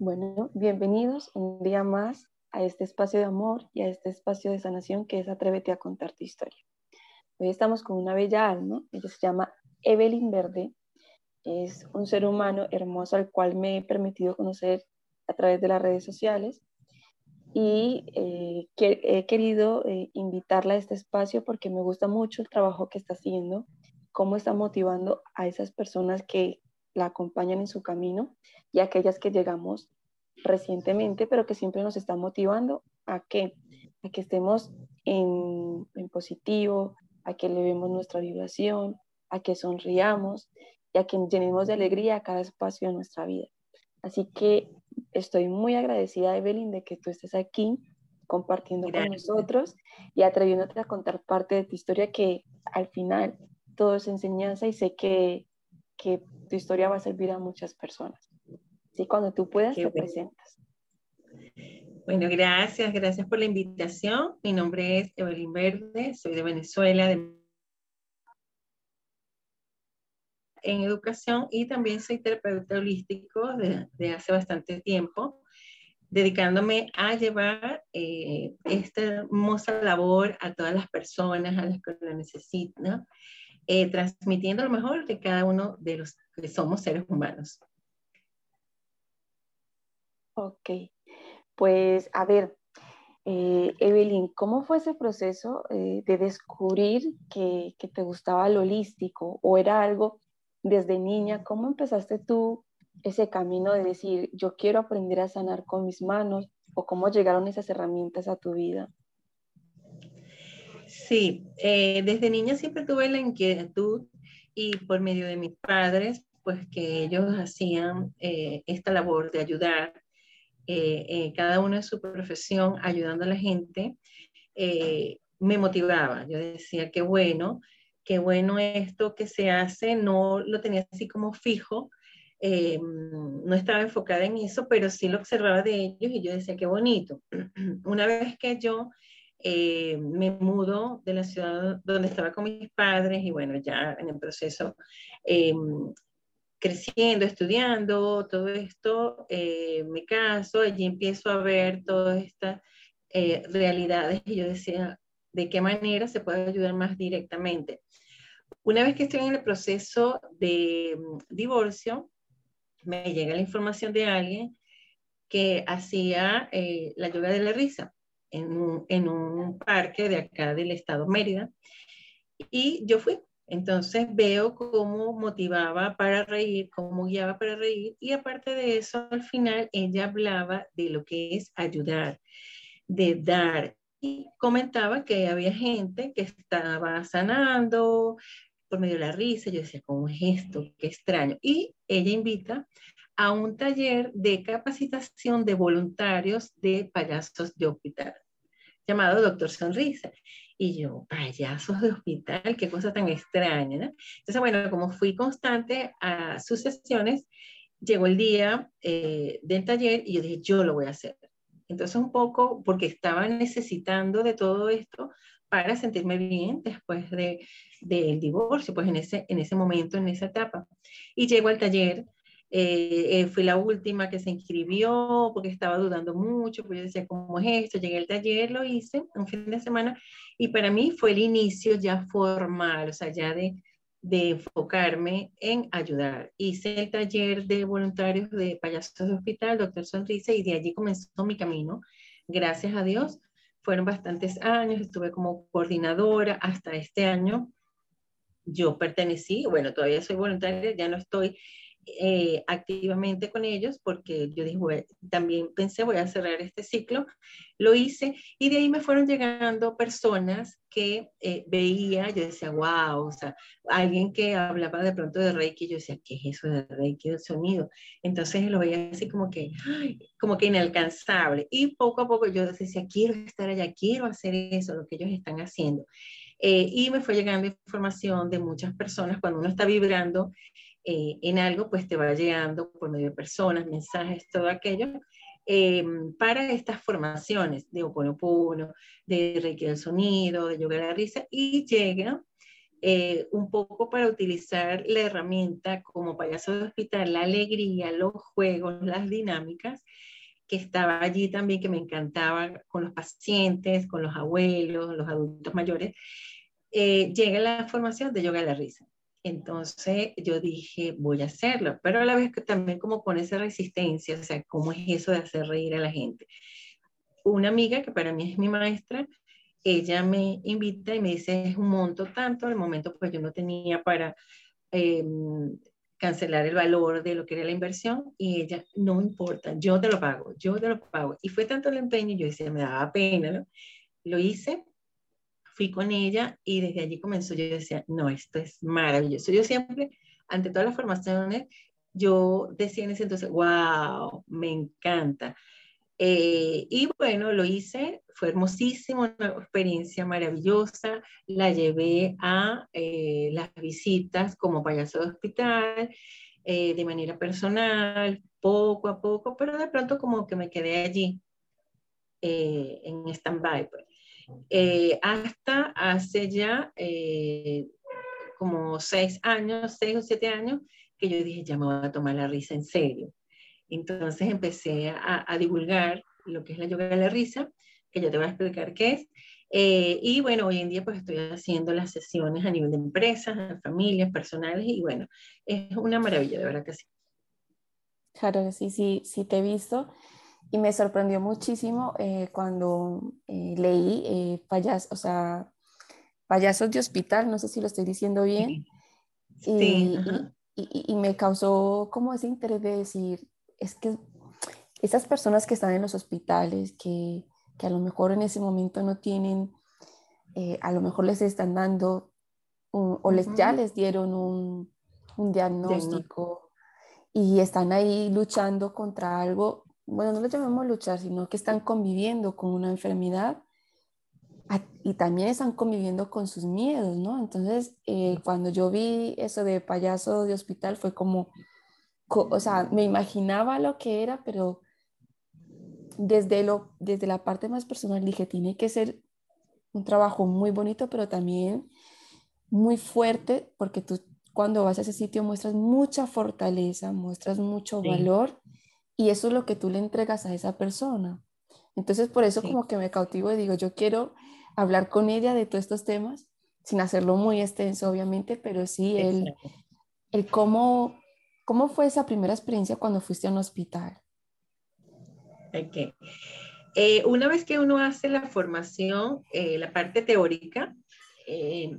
Bueno, bienvenidos un día más a este espacio de amor y a este espacio de sanación que es Atrévete a contar tu historia. Hoy estamos con una bella alma, ella se llama Evelyn Verde, es un ser humano hermoso al cual me he permitido conocer a través de las redes sociales y eh, que, he querido eh, invitarla a este espacio porque me gusta mucho el trabajo que está haciendo, cómo está motivando a esas personas que la acompañan en su camino y aquellas que llegamos recientemente, pero que siempre nos está motivando a que, a que estemos en, en positivo, a que elevemos nuestra vibración, a que sonriamos y a que llenemos de alegría cada espacio de nuestra vida. Así que estoy muy agradecida, Evelyn, de que tú estés aquí compartiendo con nosotros y atreviéndote a contar parte de tu historia que al final todo es enseñanza y sé que, que tu historia va a servir a muchas personas. Sí, cuando tú puedas te presentas. Bueno, gracias, gracias por la invitación. Mi nombre es Evelyn Verde, soy de Venezuela, de en educación y también soy terapeuta holístico de, hace bastante tiempo, dedicándome a llevar eh, esta hermosa labor a todas las personas, a las que lo necesitan, eh, transmitiendo lo mejor de cada uno de los que somos seres humanos. Ok, pues a ver, eh, Evelyn, ¿cómo fue ese proceso de descubrir que, que, te gustaba lo holístico o era algo desde niña, ¿cómo empezaste tú ese camino de decir, yo quiero aprender a sanar con mis manos o cómo llegaron esas herramientas a tu vida? Sí, eh, desde niña siempre tuve la inquietud y por medio de mis padres, pues que ellos hacían eh, esta labor de ayudar, eh, cada uno en su profesión, ayudando a la gente, me motivaba. Yo decía, qué bueno qué bueno esto que se hace, no lo tenía así como fijo, no estaba enfocada en eso, pero sí lo observaba de ellos y yo decía, qué bonito. Una vez que yo eh, me mudo de la ciudad donde estaba con mis padres y bueno, ya en el proceso, eh, creciendo, estudiando, todo esto, me caso, allí empiezo a ver todas estas realidades y yo decía, ¿de qué manera se puede ayudar más directamente? Una vez que estoy en el proceso de mm, divorcio, me llega la información de alguien que hacía eh, la yoga de la risa en un, en un, parque de acá del estado Mérida. Y yo fui. Entonces veo cómo motivaba para reír, cómo guiaba para reír. Y aparte de eso, al final ella hablaba de lo que es ayudar, de dar. Y comentaba que había gente que estaba sanando, por medio de la risa, yo decía, ¿cómo es esto? Qué extraño. Y ella invita a un taller de capacitación de voluntarios de payasos de hospital, llamado Doctor Sonrisa. Y yo, payasos de hospital, qué cosa tan extraña. ¿no? Entonces, bueno, como fui constante a sus sesiones, llegó el día eh, del taller y yo dije, yo lo voy a hacer. Entonces, un poco, porque estaba necesitando de todo esto para sentirme bien después de, del divorcio, pues en ese, en ese momento, en esa etapa. Y llego al taller, eh, eh, fui la última que se inscribió porque estaba dudando mucho, porque yo decía, ¿cómo es esto? Llegué al taller, lo hice un fin de semana y para mí fue el inicio ya formal, o sea, ya de, de enfocarme en ayudar. Hice el taller de voluntarios de payasos de hospital, doctor Sonrisa, y de allí comenzó mi camino, gracias a Dios, fueron bastantes años, estuve como coordinadora hasta este año. Yo pertenecí, bueno, todavía soy voluntaria, ya no estoy eh, activamente con ellos porque yo dije, también pensé, voy a cerrar este ciclo, lo hice y de ahí me fueron llegando personas que eh, veía, yo decía, wow, o sea, alguien que hablaba de pronto de Reiki, yo decía, ¿qué es eso de Reiki, del sonido? Entonces lo veía así como que, como que inalcanzable y poco a poco yo decía, quiero estar allá, quiero hacer eso, lo que ellos están haciendo. Eh, y me fue llegando información de muchas personas cuando uno está vibrando eh, en algo, pues te va llegando por medio de personas, mensajes, todo aquello, eh, para estas formaciones de Oponopono, de Reiki del Sonido, de Yoga de la Risa, y llega eh, un poco para utilizar la herramienta como payaso de hospital, la alegría, los juegos, las dinámicas, que estaba allí también, que me encantaba con los pacientes, con los abuelos, los adultos mayores, eh, llega la formación de yoga de la risa. Entonces yo dije, voy a hacerlo, pero a la vez que también como con esa resistencia, o sea, ¿cómo es eso de hacer reír a la gente? Una amiga que para mí es mi maestra, ella me invita y me dice, es un monto tanto, al momento pues yo no tenía para em, cancelar el valor de lo que era la inversión y ella, no importa, yo te lo pago, yo te lo pago. Y fue tanto el empeño, yo decía, me daba pena. Lo hice, fui con ella y desde allí comenzó, yo decía, no, esto es maravilloso. Yo siempre, ante todas las formaciones, yo decía en ese entonces, wow, me encanta. Eh, y bueno, lo hice, fue hermosísimo, una experiencia maravillosa. La llevé a eh, las visitas como payaso de hospital, eh, de manera personal, poco a poco, pero de pronto como que me quedé allí en stand-by. Pues. Hasta hace ya como seis años, seis o siete años, que yo dije, ya me voy a tomar la risa en serio. Entonces empecé a, divulgar lo que es la yoga de la risa, que ya te voy a explicar qué es. Eh, y bueno, hoy en día pues estoy haciendo las sesiones a nivel de empresas, familias, personales y bueno, es una maravilla, de verdad que sí. Claro que sí, sí, sí te he visto y me sorprendió muchísimo eh, cuando eh, leí payas, o sea, payasos de hospital, no sé si lo estoy diciendo bien, sí. y, y, me causó como ese interés de decir, es que esas personas que están en los hospitales, que, que a lo mejor en ese momento no tienen, eh, a lo mejor les están dando o les, ya les dieron un, un diagnóstico. y están ahí luchando contra algo, bueno, no lo llamemos luchar, sino que están conviviendo con una enfermedad y también están conviviendo con sus miedos, ¿no? Entonces, eh, cuando yo vi eso de payaso de hospital, fue como, o sea, me imaginaba lo que era, pero desde, lo, desde la parte más personal dije, tiene que ser un trabajo muy bonito, pero también muy fuerte, porque tú cuando vas a ese sitio muestras mucha fortaleza, muestras mucho valor, y eso es lo que tú le entregas a esa persona. Entonces, por eso como que me cautivo y digo, yo quiero hablar con ella de todos estos temas, sin hacerlo muy extenso, obviamente, pero sí el, el cómo ¿Cómo fue esa primera experiencia cuando fuiste a un hospital? Ok. Eh, una vez que uno hace la formación, eh, la parte teórica, eh,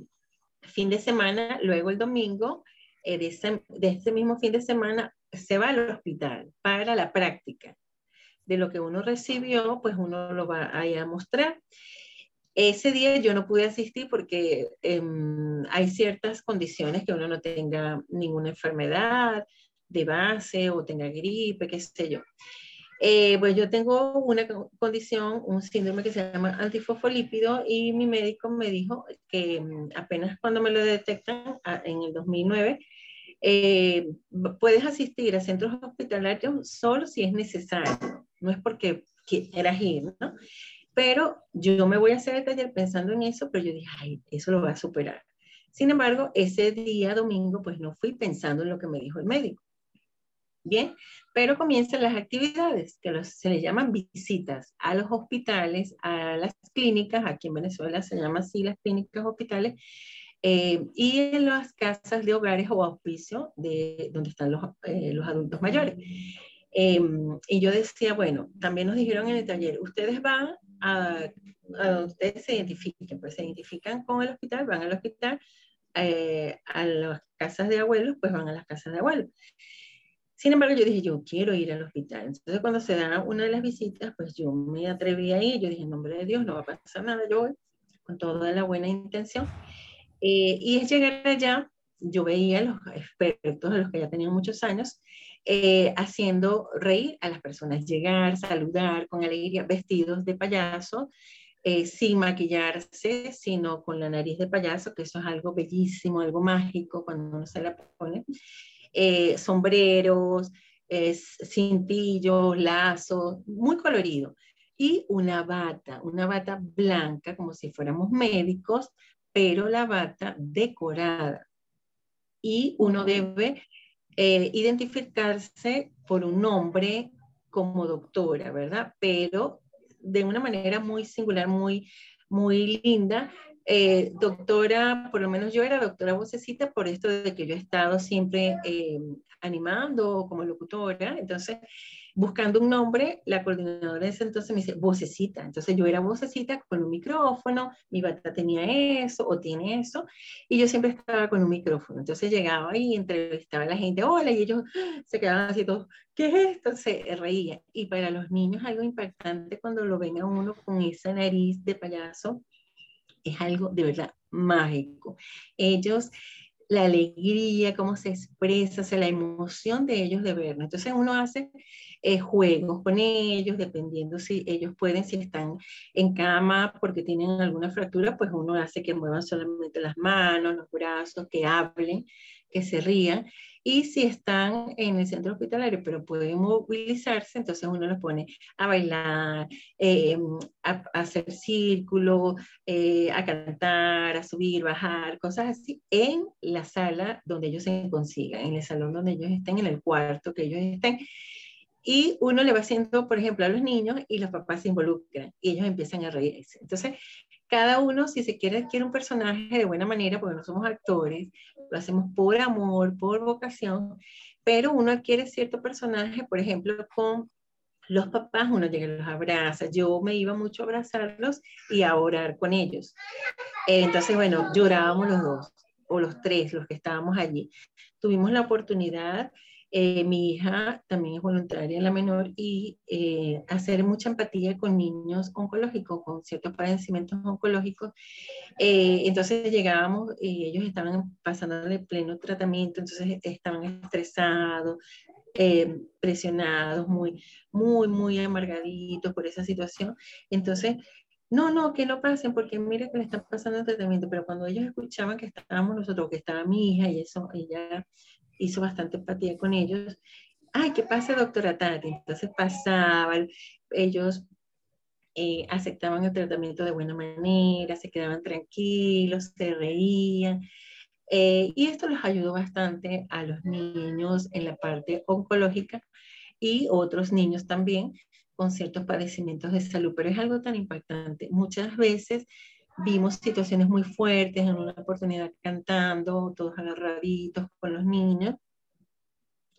fin de semana, luego el domingo, de ese, de, ese, mismo fin de semana, se va al hospital para la práctica. De lo que uno recibió, pues uno lo va a, a mostrar. Ese día yo no pude asistir porque em, hay ciertas condiciones que uno no tenga ninguna enfermedad de base o tenga gripe, qué sé yo. Eh, pues yo tengo una condición, un síndrome que se llama antifosfolípido y mi médico me dijo que em, apenas cuando me lo detectan en el 2009, eh, puedes asistir a centros hospitalarios solo si es necesario, no es porque quieras ir, ¿no? Pero yo me voy a hacer el taller pensando en eso, pero yo dije, ay, eso lo va a superar. Sin embargo, ese día domingo, pues no fui pensando en lo que me dijo el médico. Bien, pero comienzan las actividades, que se le llaman visitas a los hospitales, a las clínicas, aquí en Venezuela se llama así las clínicas hospitales, eh, y en las casas de hogares o auspicio de donde están los, eh, los adultos mayores. Em, y yo decía, bueno, también nos dijeron en el taller, ustedes van a, donde ustedes se identifiquen, pues se identifican con el hospital, van al hospital, eh, a las casas de abuelos, pues van a las casas de abuelos. Sin embargo, yo dije, yo quiero ir al hospital. Entonces, cuando se da una de las visitas, pues yo me atreví a ir. Yo dije, en nombre de Dios, no va a pasar nada. Yo voy con toda la buena intención. Eh, y es llegar allá, yo veía a los expertos, a los que ya tenían muchos años, eh, haciendo reír a las personas, llegar, saludar con alegría, vestidos de payaso, eh, sin maquillarse, sino con la nariz de payaso, que eso es algo bellísimo, algo mágico cuando uno se la pone, eh, sombreros, cintillos, lazos, muy colorido, y una bata, una bata blanca, como si fuéramos médicos, pero la bata decorada. Y uno debe eh, identificarse por un nombre como doctora, ¿verdad? Pero de una manera muy singular, muy, muy linda. Eh, doctora, por lo menos yo era doctora vocecita por esto de que yo he estado siempre eh, animando como locutora. Entonces, buscando un nombre, la coordinadora de ese entonces me dice, vocecita. Entonces yo era vocecita con un micrófono, mi bata tenía eso o tiene eso, y yo siempre estaba con un micrófono. Entonces llegaba y entrevistaba a la gente, hola, y ellos se quedaban así todos, ¿qué es esto? Se reía. Y para los niños algo impactante cuando lo ven a uno con esa nariz de payaso, es algo de verdad mágico. Ellos la alegría, cómo se expresa, o la emoción de ellos de vernos. Entonces uno hace eh, juegos con ellos, dependiendo si ellos pueden, si están en cama porque tienen alguna fractura, pues uno hace que muevan solamente las manos, los brazos, que hablen, que se rían. Y si están en el centro hospitalario, pero pueden movilizarse, entonces uno los pone a bailar, eh, a, hacer círculo, eh, a cantar, a subir, bajar, cosas así, en la sala donde ellos se consigan, en el salón donde ellos estén, en el cuarto que ellos estén y uno le va haciendo, por ejemplo, a los niños y los papás se involucran y ellos empiezan a reírse. Entonces, cada uno, si se quiere, quiere un personaje de buena manera, porque no somos actores, lo hacemos por amor, por vocación, pero uno adquiere cierto personaje, por ejemplo, con los papás, uno llega y los abraza. Yo me iba mucho a abrazarlos y a orar con ellos. Entonces, bueno, llorábamos los dos, o los tres, los que estábamos allí. Tuvimos la oportunidad eh, mi hija también es voluntaria, la menor, y eh, hacer mucha empatía con niños oncológicos, con ciertos padecimientos oncológicos. Eh, entonces llegábamos y ellos estaban pasando de pleno tratamiento, entonces estaban estresados, presionados, muy, muy, muy amargaditos por esa situación. Entonces, no, no, que no pasen, porque mire que le están pasando el tratamiento, pero cuando ellos escuchaban que estábamos nosotros, que estaba mi hija y eso, ella hizo bastante empatía con ellos. Ay, ¿qué pasa, doctora Tati? Entonces pasaban, ellos eh, aceptaban el tratamiento de buena manera, se quedaban tranquilos, se reían. Eh, y esto les ayudó bastante a los niños en la parte oncológica y otros niños también con ciertos padecimientos de salud, pero es algo tan impactante. Muchas veces vimos situaciones muy fuertes en una oportunidad cantando, todos agarraditos con los niños.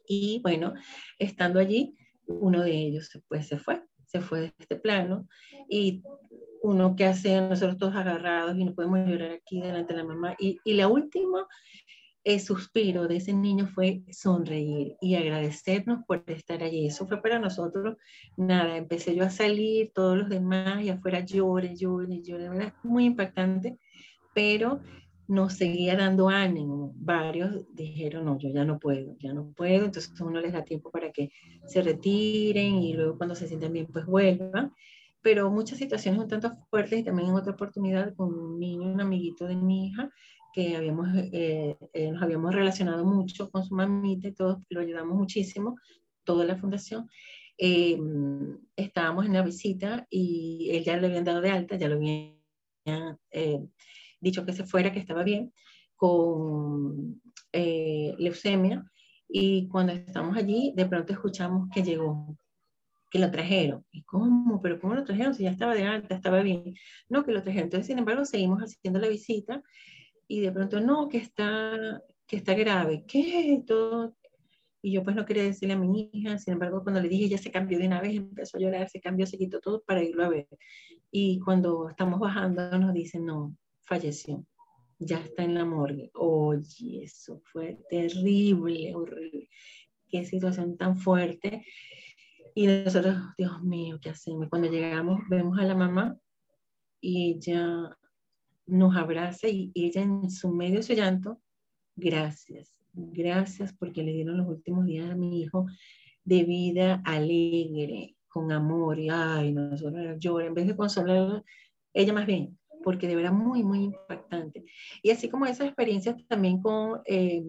Y bueno, estando allí, uno de ellos pues se fue, se fue de este plano. Y uno que hace nosotros todos agarrados y no podemos llorar aquí delante de la mamá. Y, y la última el suspiro de ese niño fue sonreír y agradecernos por estar allí. Eso fue para nosotros, nada, empecé yo a salir, todos los demás y afuera llore, llore, llore, ¿verdad? Muy impactante, pero nos seguía dando ánimo. Varios dijeron, no, yo ya no puedo, ya no puedo, entonces uno les da tiempo para que se retiren y luego cuando se sientan bien, pues vuelvan. Pero muchas situaciones un tanto fuertes y también en otra oportunidad con un niño, un amiguito de mi hija, que habíamos, eh, eh, nos habíamos relacionado mucho con su mamita y todos lo ayudamos muchísimo, toda la fundación. Eh, estábamos en la visita y él ya le habían dado de alta, ya lo habían dicho que se fuera, que estaba bien, con leucemia. Y cuando estamos allí, de pronto escuchamos que llegó, que lo trajeron. ¿Y cómo? ¿Pero cómo lo trajeron? Si ya estaba de alta, estaba bien. No, que lo trajeron. Entonces, sin embargo, seguimos haciendo la visita y de pronto, no, que está, que está grave, ¿qué? Todo. Y yo pues no quería decirle a mi hija, sin embargo, cuando le dije, ya se cambió de una vez, empezó a llorar, se cambió, se quitó todo para irlo a ver. Y cuando estamos bajando nos dicen, no, falleció, ya está en la morgue. Oye, eso fue terrible, horrible. Qué situación tan fuerte. Y nosotros, Dios mío, ¿qué hacemos? Cuando llegamos, vemos a la mamá y ella nos abraza y, ella en su medio de su llanto, gracias, gracias porque le dieron los últimos días a mi hijo de vida alegre, con amor, y ay, nosotros llora, en vez de consolarla, ella más bien, porque de verdad muy, muy impactante. Y así como esas experiencias también con eh,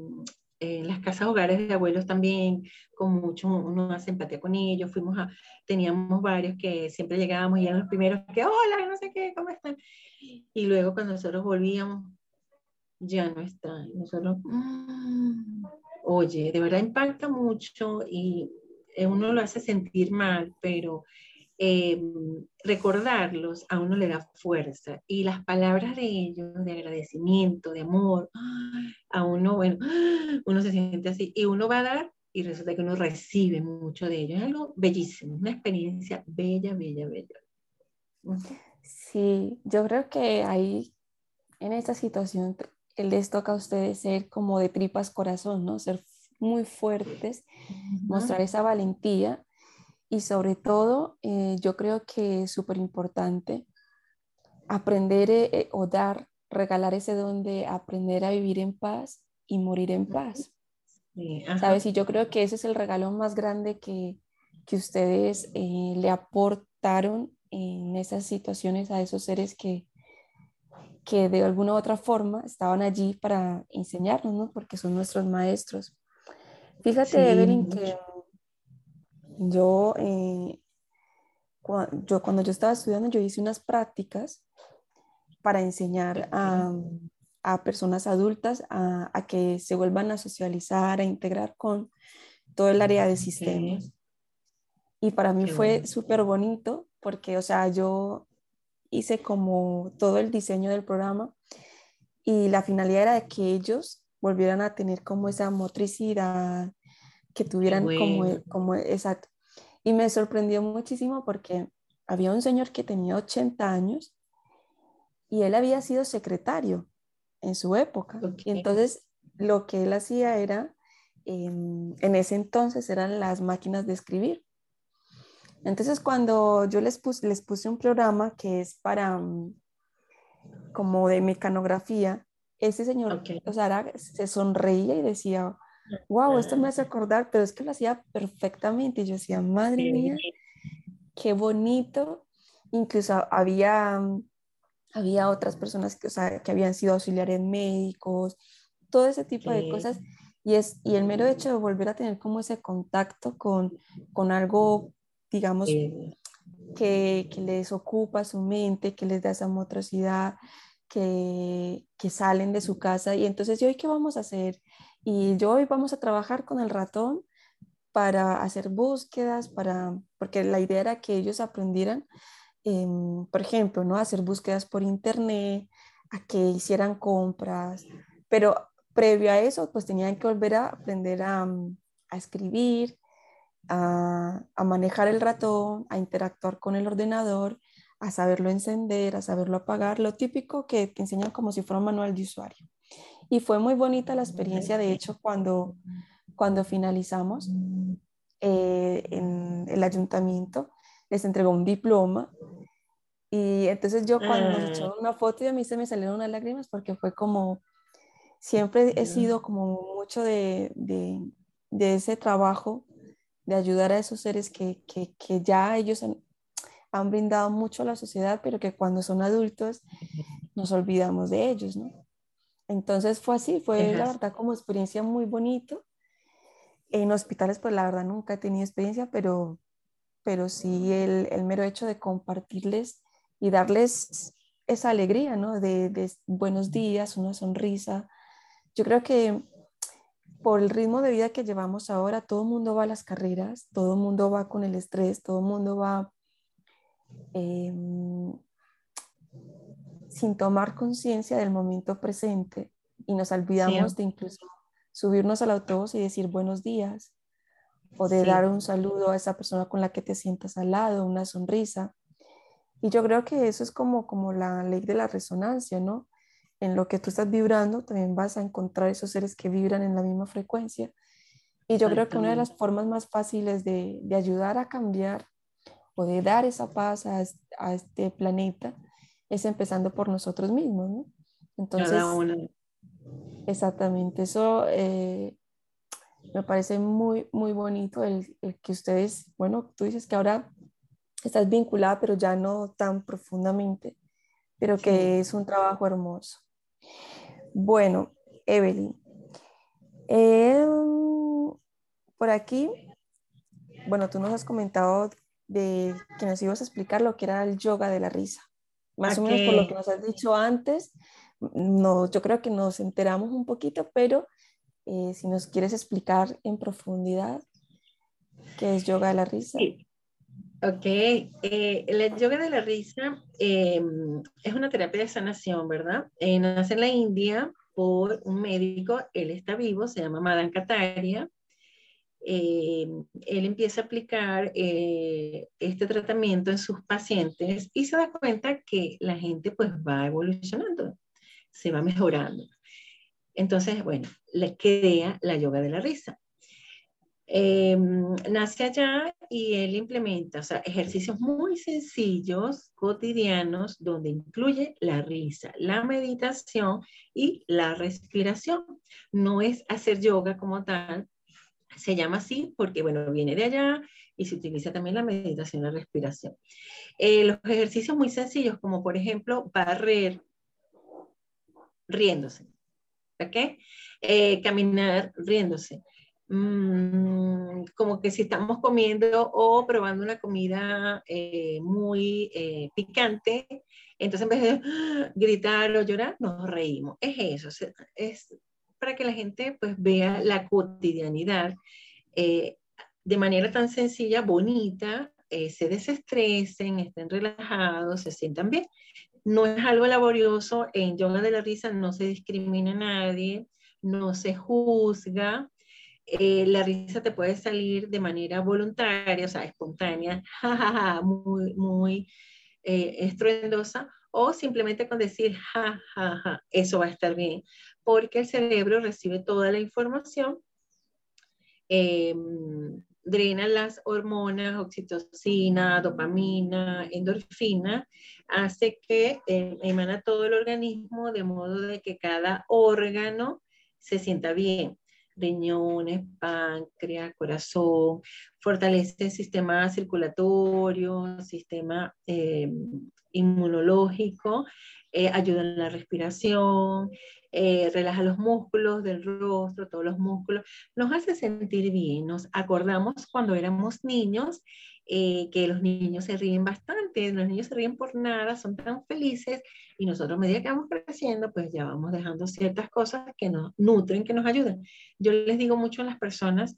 en las casas hogares de abuelos también, con mucho, uno hace empatía con ellos, fuimos a, teníamos varios que siempre llegábamos y eran los primeros que, hola, no sé qué, ¿cómo están? Y luego cuando nosotros volvíamos, ya no están. Nosotros, mm, oye, de verdad impacta mucho y uno lo hace sentir mal, pero eh, recordarlos a uno le da fuerza y las palabras de ellos, de agradecimiento, de amor, a uno, bueno, uno se siente así y uno va a dar y resulta que uno recibe mucho de ellos. Es algo bellísimo, una experiencia bella, bella, bella. Sí, yo creo que ahí en esta situación les toca a ustedes ser como de tripas corazón, ¿no? Ser muy fuertes, mostrar esa valentía y sobre todo eh, yo creo que es súper importante aprender eh, eh, o dar, regalar ese don de aprender a vivir en paz y morir en paz. ¿Sabes? Y yo creo que ese es el regalo más grande que, que ustedes le aportaron en esas situaciones a esos seres que, que de alguna u otra forma estaban allí para enseñarnos, ¿no? Porque son nuestros maestros. Fíjate, Evelyn, que yo, eh, yo cuando yo estaba estudiando, yo hice unas prácticas para enseñar a, a personas adultas a, a, que se vuelvan a socializar, a integrar con todo el área de sistemas. Y para mí fue súper bonito porque, o sea, yo hice como todo el diseño del programa y la finalidad era de que ellos volvieran a tener como esa motricidad, que tuvieran como, como exacto. Y me sorprendió muchísimo porque había un señor que tenía 80 años y él había sido secretario en su época. Y entonces lo que él hacía era, en ese entonces eran las máquinas de escribir. Entonces, cuando yo les puse, les puse un programa que es para mm, como de mecanografía, ese señor o sea, se sonreía y decía, wow, esto me hace acordar, pero es que lo hacía perfectamente. Y yo decía, madre mía, qué bonito. Incluso había, mm, había otras personas que, o sea, que habían sido auxiliares médicos, todo ese tipo de cosas. Y, es, y el mero hecho de volver a tener como ese contacto con, con algo digamos, que, que, les ocupa su mente, que les da esa motricidad, que, que salen de su casa. Y entonces, ¿y hoy qué vamos a hacer? Y yo hoy vamos a trabajar con el ratón para hacer búsquedas, para, porque la idea era que ellos aprendieran, em, por ejemplo, ¿no? hacer búsquedas por internet, a que hicieran compras, pero previo a eso, pues tenían que volver a aprender a, a escribir, a, manejar el ratón, a interactuar con el ordenador, a saberlo encender, a saberlo apagar, lo típico que te enseñan como si fuera un manual de usuario. Y fue muy bonita la experiencia, de hecho, cuando, cuando finalizamos eh, en el ayuntamiento, les entregó un diploma. Y entonces yo cuando nos echó ah. una foto y a mí se me salieron unas lágrimas porque fue como, siempre he sido como mucho de, de, de ese trabajo de ayudar a esos seres que, que, que ya ellos han, brindado mucho a la sociedad, pero que cuando son adultos nos olvidamos de ellos, ¿no? Entonces fue así, fue la verdad como experiencia muy bonito. En hospitales, pues la verdad nunca he tenido experiencia, pero, pero sí el, el mero hecho de compartirles y darles esa alegría, ¿no? De, de buenos días, una sonrisa. Yo creo que por el ritmo de vida que llevamos ahora, todo el mundo va a las carreras, todo el mundo va con el estrés, todo el mundo va em, sin tomar conciencia del momento presente y nos olvidamos de incluso subirnos al autobús y decir buenos días o de dar un saludo a esa persona con la que te sientas al lado, una sonrisa. Y yo creo que eso es como, como la ley de la resonancia, ¿no? En lo que tú estás vibrando, también vas a encontrar esos seres que vibran en la misma frecuencia. Y yo creo que una de las formas más fáciles de, de ayudar a cambiar o de dar esa paz a, a, este planeta es empezando por nosotros mismos, ¿no? Entonces, exactamente, eso eh, me parece muy, muy bonito el, el, que ustedes, bueno, tú dices que ahora estás vinculada, pero ya no tan profundamente, pero que es un trabajo hermoso. Bueno, Evelyn, Em, por aquí, bueno, tú nos has comentado de que nos ibas a explicar lo que era el yoga de la risa. Más o menos por lo que nos has dicho antes, no, yo creo que nos enteramos un poquito, pero eh, si nos quieres explicar en profundidad qué es yoga de la risa. Sí. Ok, eh, yoga de la risa em, es una terapia de sanación, ¿verdad? Eh, nace en la India por un médico, él está vivo, se llama Madan Kataria. Em, él empieza a aplicar eh, este tratamiento en sus pacientes y se da cuenta que la gente pues va evolucionando, se va mejorando. Entonces, bueno, le crea la yoga de la risa. Em, nace allá y él implementa o sea, ejercicios muy sencillos, cotidianos, donde incluye la risa, la meditación y la respiración. No es hacer yoga como tal, se llama así porque, bueno, viene de allá y se utiliza también la meditación, la respiración. Eh, los ejercicios muy sencillos, como por ejemplo barrer riéndose, ¿ok? Eh, caminar riéndose. Mm, como que si estamos comiendo o probando una comida eh, muy eh, picante, entonces en vez de gritar o llorar, nos reímos. Es eso, es para que la gente pues vea la cotidianidad eh, de manera tan sencilla, bonita, se desestresen, estén relajados, se sientan bien. No es algo laborioso, en yoga de la risa no se discrimina a nadie, no se juzga, eh, la risa te puede salir de manera voluntaria, o sea, espontánea, jajaja, muy, muy eh, estruendosa, o simplemente con decir jajaja, eso va a estar bien, porque el cerebro recibe toda la información, em, drena las hormonas, oxitocina, dopamina, endorfina, hace que eh, emana todo el organismo de modo de que cada órgano se sienta bien riñones, páncreas, corazón, fortalece el sistema circulatorio, sistema eh, inmunológico, eh, ayuda en la respiración, eh, relaja los músculos del rostro, todos los músculos, nos hace sentir bien. Nos acordamos cuando éramos niños eh, que los niños se ríen bastante, los niños se ríen por nada, son tan felices y nosotros a medida que vamos creciendo, pues ya vamos dejando ciertas cosas que nos nutren, que nos ayudan. Yo les digo mucho a las personas,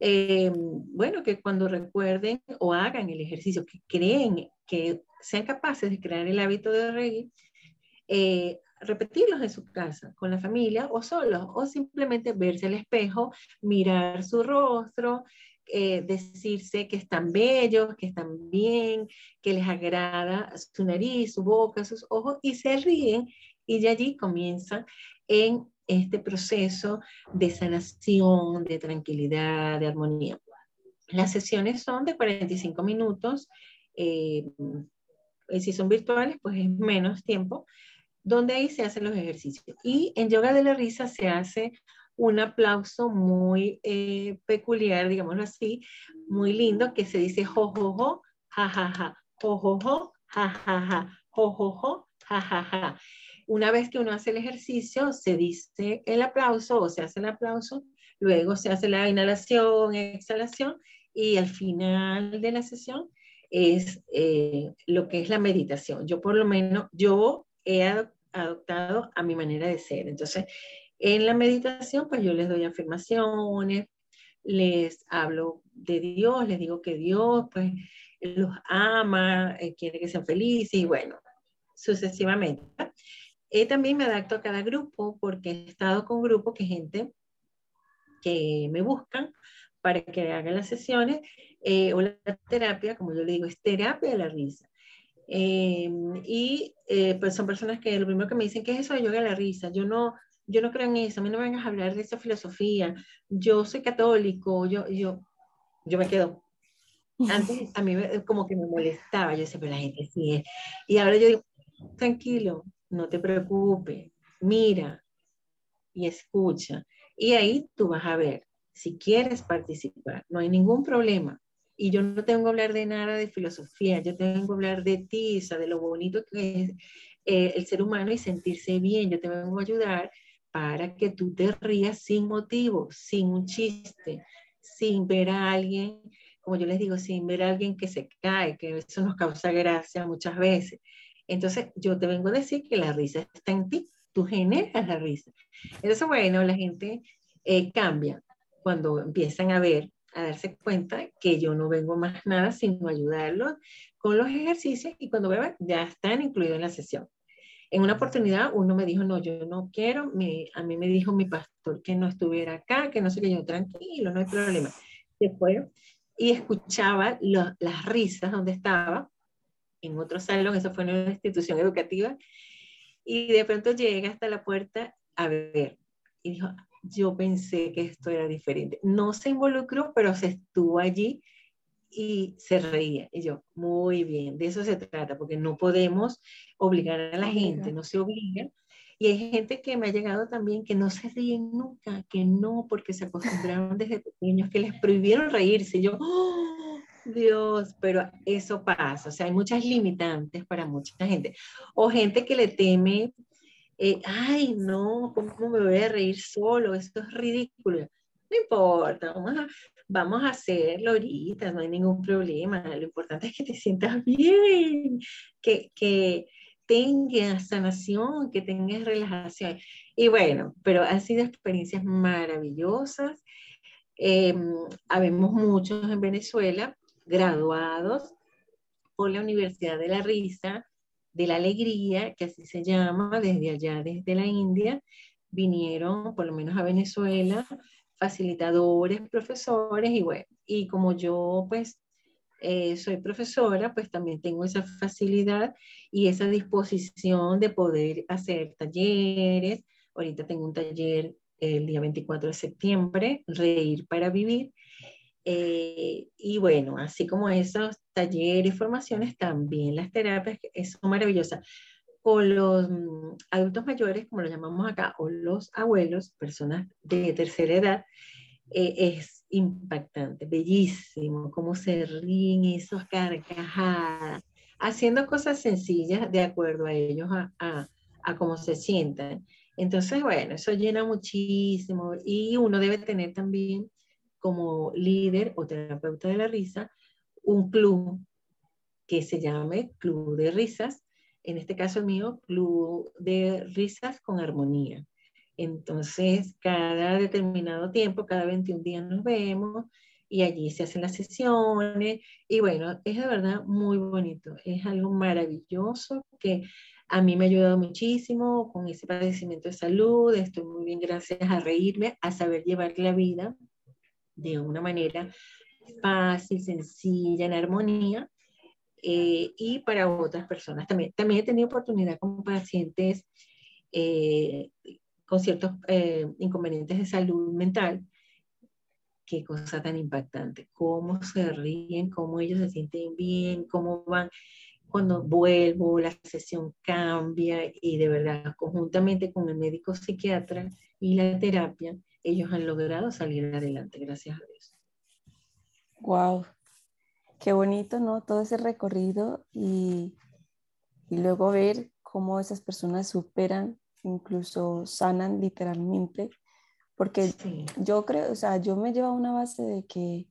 eh, bueno, que cuando recuerden o hagan el ejercicio, que creen, que sean capaces de crear el hábito de reír, eh, repetirlos en su casa, con la familia o solos, o simplemente verse al espejo, mirar su rostro, eh, decirse que están bellos, que están bien, que les agrada su nariz, su boca, sus ojos, y se ríen y de allí comienzan en este proceso de sanación, de tranquilidad, de armonía. Las sesiones son de 45 minutos, eh, si son virtuales, pues es menos tiempo, donde ahí se hacen los ejercicios. Y en yoga de la risa se hace un aplauso muy eh, peculiar, digámoslo así, muy lindo, que se dice jo, jo, jo, ja, ja, ja, jo, jo, jo, ja, ja, ja, jo, jo, jo, ja, ja, ja. Una vez que uno hace el ejercicio, se dice el aplauso o se hace el aplauso, luego se hace la inhalación, exhalación y al final de la sesión es eh, lo que es la meditación. Yo por lo menos, yo he adoptado a mi manera de ser. Entonces, en la meditación, pues yo les doy afirmaciones, les hablo de Dios, les digo que Dios, pues, los ama, eh, quiere que sean felices y bueno, sucesivamente. Eh, también me adapto a cada grupo porque he estado con grupos que gente que me buscan para que hagan las sesiones eh, o la terapia, como yo le digo, es terapia de la risa. y pues son personas que lo primero que me dicen, ¿qué es eso de yoga de la risa? Yo no, yo no creo en eso, a mí no me vengas a hablar de esa filosofía, yo soy católico, yo, yo, yo me quedo. Antes a mí como que me molestaba, yo decía, pero la gente sí es. Y ahora yo digo, tranquilo, no te preocupes, mira y escucha. Y ahí tú vas a ver si quieres participar, no hay ningún problema. Y yo no tengo que hablar de nada de filosofía, yo tengo que hablar de tiza, de lo bonito que es eh, el ser humano y sentirse bien. Yo te vengo a ayudar para que tú te rías sin motivo, sin un chiste, sin ver a alguien, como yo les digo, sin ver a alguien que se cae, que eso nos causa gracia muchas veces. Entonces, yo te vengo a decir que la risa está en ti, tú generas la risa. Entonces, bueno, la gente eh, cambia cuando empiezan a ver, a darse cuenta que yo no vengo más nada sino ayudarlos con los ejercicios y cuando vean ya están incluidos en la sesión. En una oportunidad uno me dijo, no, yo no quiero, a mí me dijo mi pastor que no estuviera acá, que no sé qué, yo tranquilo, no hay problema. Después, y escuchaba las risas donde estaba, en otro salón, eso fue en una institución educativa, y de pronto llega hasta la puerta a ver, y dijo, yo pensé que esto era diferente. No se involucró, pero se estuvo allí y se reía. Y yo, muy bien, de eso se trata, porque no podemos obligar a la gente, no se obliga. Y hay gente que me ha llegado también que no se ríen nunca, que no, porque se acostumbraron desde pequeños, que les prohibieron reírse. Y yo, ¡Oh, Dios, pero eso pasa. O sea, hay muchas limitantes para mucha gente. O gente que le teme, eh, ay, no, ¿cómo me voy a reír solo? Esto es ridículo. No importa, vamos a, vamos a hacerlo ahorita, no hay ningún problema. Lo importante es que te sientas bien, que, que tengas sanación, que tengas relajación. Y bueno, pero han sido experiencias maravillosas. Eh, habemos muchos en Venezuela graduados por la Universidad de la Risa, de la Alegría, que así se llama, desde allá, desde la India, vinieron por lo menos a Venezuela facilitadores, profesores y bueno, y como yo pues eh, soy profesora, pues también tengo esa facilidad y esa disposición de poder hacer talleres. Ahorita tengo un taller el día 24 de septiembre, Reír para Vivir. Eh, y bueno, así como esos talleres, formaciones, también las terapias son maravillosas. Con los mm, adultos mayores, como lo llamamos acá, o los abuelos, personas de tercera edad, eh, es impactante, bellísimo, cómo se ríen esos carcajadas, haciendo cosas sencillas de acuerdo a ellos, a, a, a cómo se sientan. Entonces, bueno, eso llena muchísimo y uno debe tener también como líder o terapeuta de la risa un club que se llame Club de Risas, en este caso mío, Club de Risas con Armonía. Entonces, cada determinado tiempo, cada 21 días nos vemos y allí se hacen las sesiones. Y bueno, es de verdad muy bonito, es algo maravilloso que a mí me ha ayudado muchísimo con ese padecimiento de salud, estoy muy bien gracias a reírme, a saber llevar la vida de una manera fácil, sencilla, en armonía eh, y para otras personas también. También he tenido oportunidad con pacientes eh, con ciertos eh, inconvenientes de salud mental. Qué cosa tan impactante, cómo se ríen, cómo ellos se sienten bien, cómo van. Cuando vuelvo, la sesión cambia y de verdad, conjuntamente con el médico psiquiatra y la terapia, ellos han logrado salir adelante, gracias a Dios. Wow, qué bonito, ¿no? Todo ese recorrido y, y luego ver cómo esas personas superan incluso sanan literalmente, porque yo creo, o sea, yo me llevo a una base de que,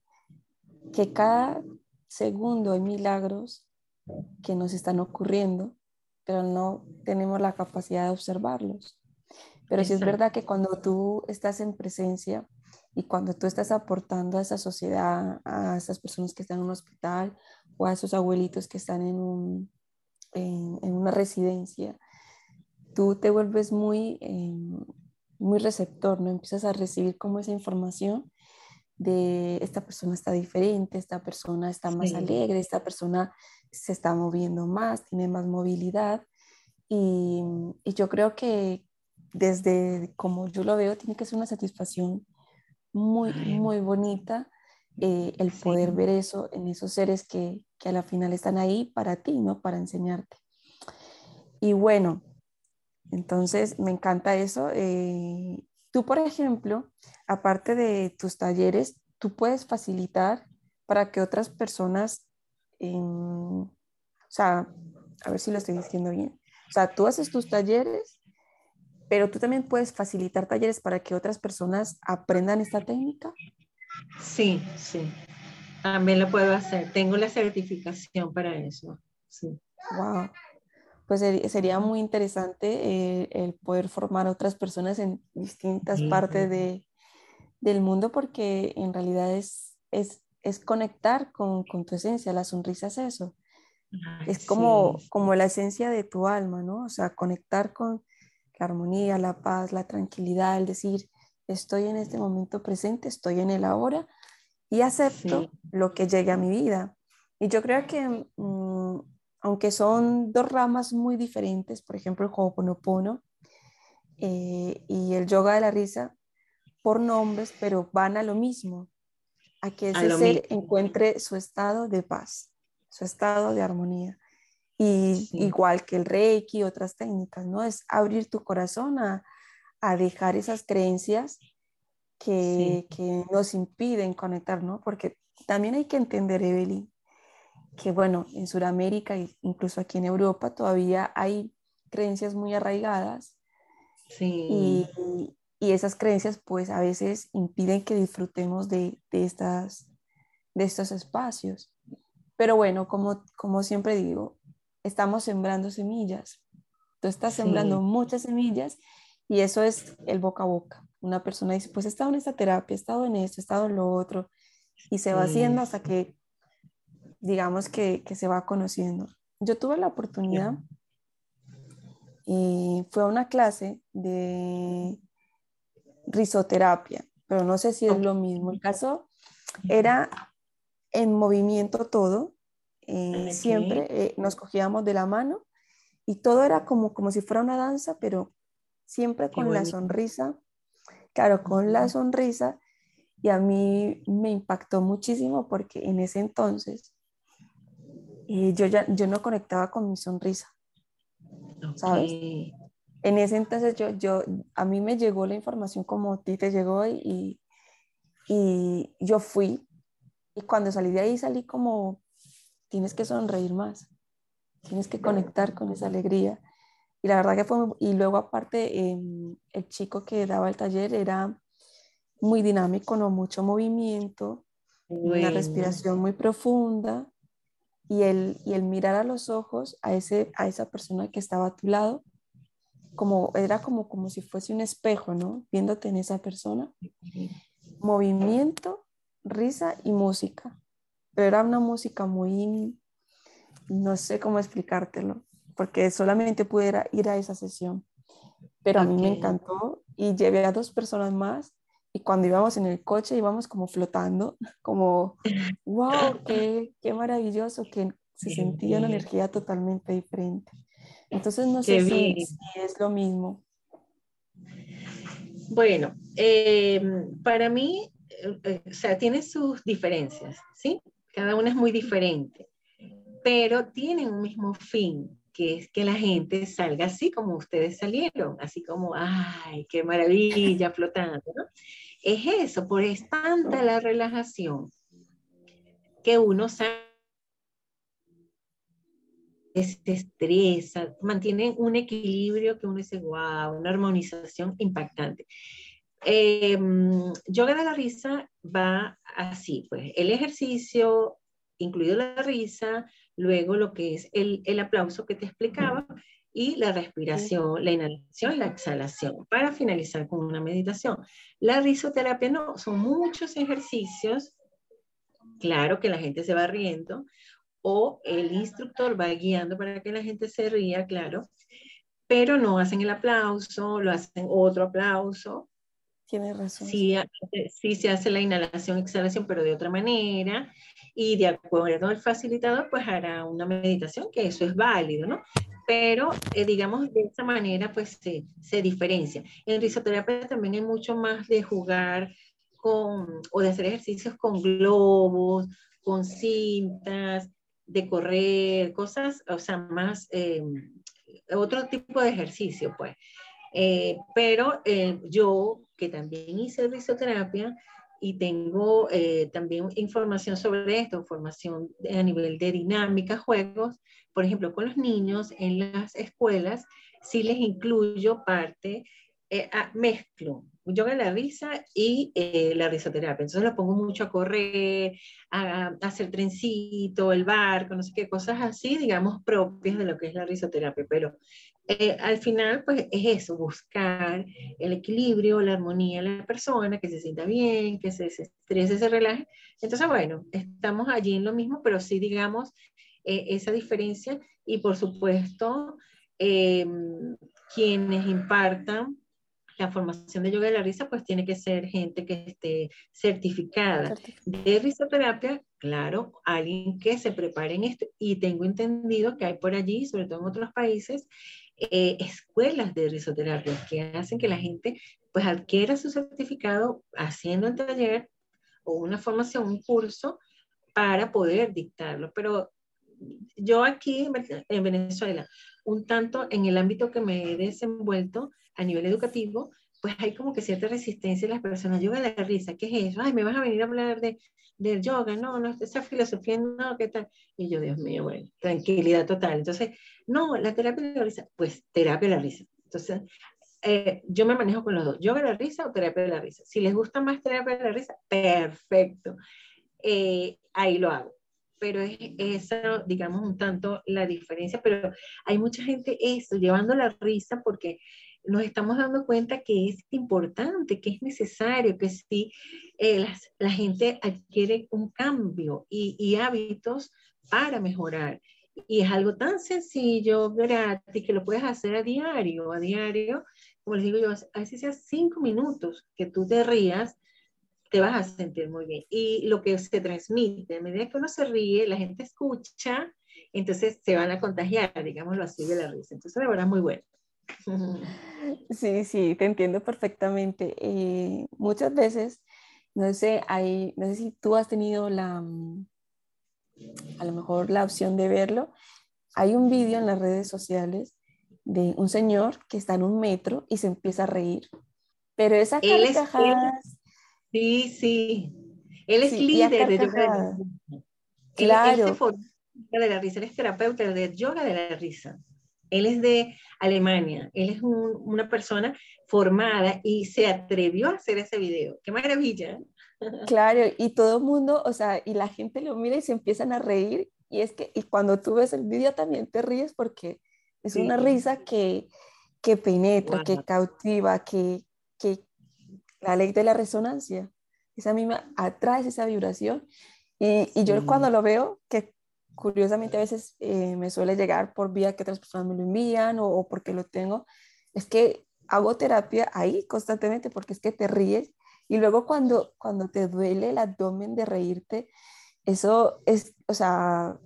que cada segundo hay milagros que nos están ocurriendo, pero no tenemos la capacidad de observarlos. Pero sí es verdad que cuando tú estás en presencia y cuando tú estás aportando a esa sociedad, a esas personas que están en un hospital o a esos abuelitos que están en, un, en, en una residencia, tú te vuelves muy, em, muy receptor, ¿no? Empiezas a recibir como esa información de esta persona está diferente, esta persona está más alegre, esta persona se está moviendo más, tiene más movilidad. Y, y, yo creo que desde como yo lo veo, tiene que ser una satisfacción muy, muy bonita eh, el poder ver eso en esos seres que, que a la final están ahí para ti, ¿no? Para enseñarte. Y bueno, entonces, me encanta eso. Eh, tú, por ejemplo, aparte de tus talleres, tú puedes facilitar para que otras personas, o sea, a ver si lo estoy diciendo bien. O sea, tú haces tus talleres pero tú también puedes facilitar talleres para que otras personas aprendan esta técnica. Sí, sí. También lo puedo hacer. Tengo la certificación para eso. Sí. Wow. Pues sería muy interesante eh, el poder formar a otras personas en distintas partes de, del mundo porque en realidad es, es, es conectar con, con, tu esencia. La sonrisa es eso. es como, como la esencia de tu alma, ¿no? O sea, conectar con la armonía, la paz, la tranquilidad, el decir, estoy en este momento presente, estoy en el ahora y acepto lo que llegue a mi vida. Y yo creo que, mm, aunque son dos ramas muy diferentes, por ejemplo, el Ho'oponopono eh, y el yoga de la risa, por nombres, pero van a lo mismo, a que ese ser encuentre su estado de paz, su estado de armonía. Y igual que el Reiki otras técnicas, ¿no? Es abrir tu corazón a, a dejar esas creencias que, que, nos impiden conectar, ¿no? Porque también hay que entender, Evelyn, que bueno, en Sudamérica e incluso aquí en Europa todavía hay creencias muy arraigadas sí. y, y, esas creencias pues a veces impiden que disfrutemos de, de, estas, de estos espacios. Pero bueno, como, como siempre digo, estamos sembrando semillas. Tú estás sembrando muchas semillas y eso es el boca a boca una persona dice, pues he estado en esta terapia, he estado en esto, he estado en lo otro, y se va haciendo hasta que, digamos que, que, se va conociendo. Yo tuve la oportunidad y fue a una clase de risoterapia, pero no sé si es lo mismo. El caso era en movimiento todo, eh, siempre eh, nos cogíamos de la mano y todo era como, como si fuera una danza, pero siempre con la sonrisa claro, con la sonrisa y a mí me impactó muchísimo porque en ese entonces eh, yo ya yo no conectaba con mi sonrisa, ¿sabes? En ese entonces yo, yo, a mí me llegó la información como a ti te llegó y, y yo fui y cuando salí de ahí salí como, tienes que sonreír más, tienes que conectar con esa alegría. Y la verdad que fue, y luego aparte, em, el chico que daba el taller era muy dinámico, no mucho movimiento, una respiración muy profunda y el, y el mirar a los ojos a, ese, a esa persona que estaba a tu lado, como, era como, como si fuese un espejo, ¿no? Viéndote en esa persona. Movimiento, risa y música. Pero era una música muy, no sé cómo explicártelo porque solamente pudiera ir a esa sesión. Pero a mí me encantó y llevé a dos personas más y cuando íbamos en el coche íbamos como flotando, como, wow, qué, qué maravilloso, que se sentía una energía totalmente diferente. Entonces no sé si, es lo mismo. Bueno, em, para mí, eh, eh, o sea, tiene sus diferencias, ¿sí? Cada una es muy diferente, pero tienen un mismo fin, que es que la gente salga así como ustedes salieron, así como, ay, qué maravilla, flotando. Es eso, por es tanta la relajación que uno se estresa, mantiene un equilibrio que uno dice, wow, una armonización impactante. Eh, yoga de la risa va así, pues el ejercicio, incluido la risa, luego lo que es el, el aplauso que te explicaba y la respiración, la inhalación y la exhalación, para finalizar con una meditación. La risoterapia no, son muchos ejercicios, claro que la gente se va riendo, o el instructor va guiando para que la gente se ría, claro, pero no hacen el aplauso, lo hacen otro aplauso. Tiene razón. Sí, sí se hace la inhalación, exhalación, pero de otra manera y de acuerdo al facilitador, pues hará una meditación, que eso es válido, ¿no? Pero, eh, digamos, de esa manera, pues se, se diferencia. En risoterapia también hay mucho más de jugar con, o de hacer ejercicios con globos, con cintas, de correr, cosas, o sea, más, eh, otro tipo de ejercicio, pues. Eh, pero yo, que también hice risoterapia, y tengo eh, también información sobre esto, información a nivel de dinámica, juegos, por ejemplo, con los niños en las escuelas, sí les incluyo parte, eh, mezclo yoga la risa y eh, la risoterapia. Entonces lo pongo mucho a correr, a, hacer trencito, el barco, no sé qué, cosas así, digamos, propias de lo que es la risoterapia. Pero eh, al final, pues es eso, buscar el equilibrio, la armonía en la persona, que se sienta bien, que se estrese, se relaje. Entonces, bueno, estamos allí en lo mismo, pero sí, digamos, eh, esa diferencia y por supuesto, em, quienes impartan la formación de yoga de la risa, pues tiene que ser gente que esté certificada de risoterapia, claro, alguien que se prepare en esto. Y tengo entendido que hay por allí, sobre todo en otros países, eh, escuelas de risoterapia que hacen que la gente pues adquiera su certificado haciendo el taller o una formación, un curso para poder dictarlo. Pero yo aquí en Venezuela, un tanto en el ámbito que me he desenvuelto a nivel educativo, pues hay como que cierta resistencia en las personas. Yoga de la risa, ¿qué es eso? Ay, me vas a venir a hablar de, del yoga, no, no, esa filosofía, no, ¿qué tal? Y yo, Dios mío, bueno, tranquilidad total. Entonces, no, la terapia de la risa, pues terapia de la risa. Entonces, eh, yo me manejo con los dos, yoga de la risa o terapia de la risa. Si les gusta más terapia de la risa, perfecto. Eh, ahí lo hago pero es esa, digamos, un tanto la diferencia, pero hay mucha gente eso, llevando la risa porque nos estamos dando cuenta que es importante, que es necesario, que si eh, la gente adquiere un cambio y, hábitos para mejorar. Y es algo tan sencillo, gratis, que lo puedes hacer a diario, a diario, como les digo yo, a veces sea cinco minutos que tú te rías, te vas a sentir muy bien. Y lo que se transmite, a medida que uno se ríe, la gente escucha, entonces se van a contagiar, digámoslo así, de la risa. Entonces, de verdad, muy bueno. Sí, sí, te entiendo perfectamente. Eh, muchas veces, no sé, hay, no sé si tú has tenido la, mm, a lo mejor la opción de verlo. Hay un vídeo en las redes sociales de un señor que está en un metro y se empieza a reír. Pero esa carcajadas Sí, sí. Él es líder de yoga de la risa. Claro. Él, de la risa. Él es terapeuta de yoga de la risa. Él es de Alemania. Él es una persona formada y se atrevió a hacer ese video. ¡Qué maravilla! Claro, y todo el mundo, o sea, y la gente lo mira y se empiezan a reír. Y es que, y cuando tú ves el video también te ríes porque es una risa que, que penetra, que cautiva, que, que, la ley de la resonancia. Esa misma atrae esa vibración. Y, y yo cuando lo veo, que curiosamente a veces eh, me suele llegar por vía que otras personas me lo envían o, o, porque lo tengo, es que hago terapia ahí constantemente porque es que te ríes y luego cuando, cuando te duele el abdomen de reírte, eso es, o sea,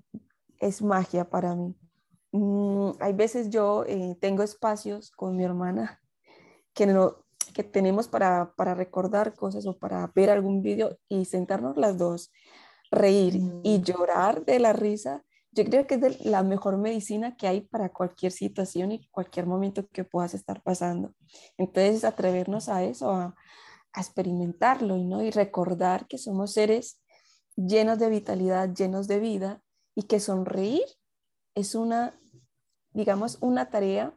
es magia para mí. Mm, hay veces yo eh, tengo espacios con mi hermana que no, que tenemos para, para recordar cosas o para ver algún vídeo y sentarnos las dos, reír y mm. llorar de la risa, yo creo que es la mejor medicina que hay para cualquier situación y cualquier momento que puedas estar pasando. Entonces, atrevernos a eso, a, a experimentarlo ¿no? y recordar que somos seres llenos de vitalidad, llenos de vida y que sonreír es una, digamos, una tarea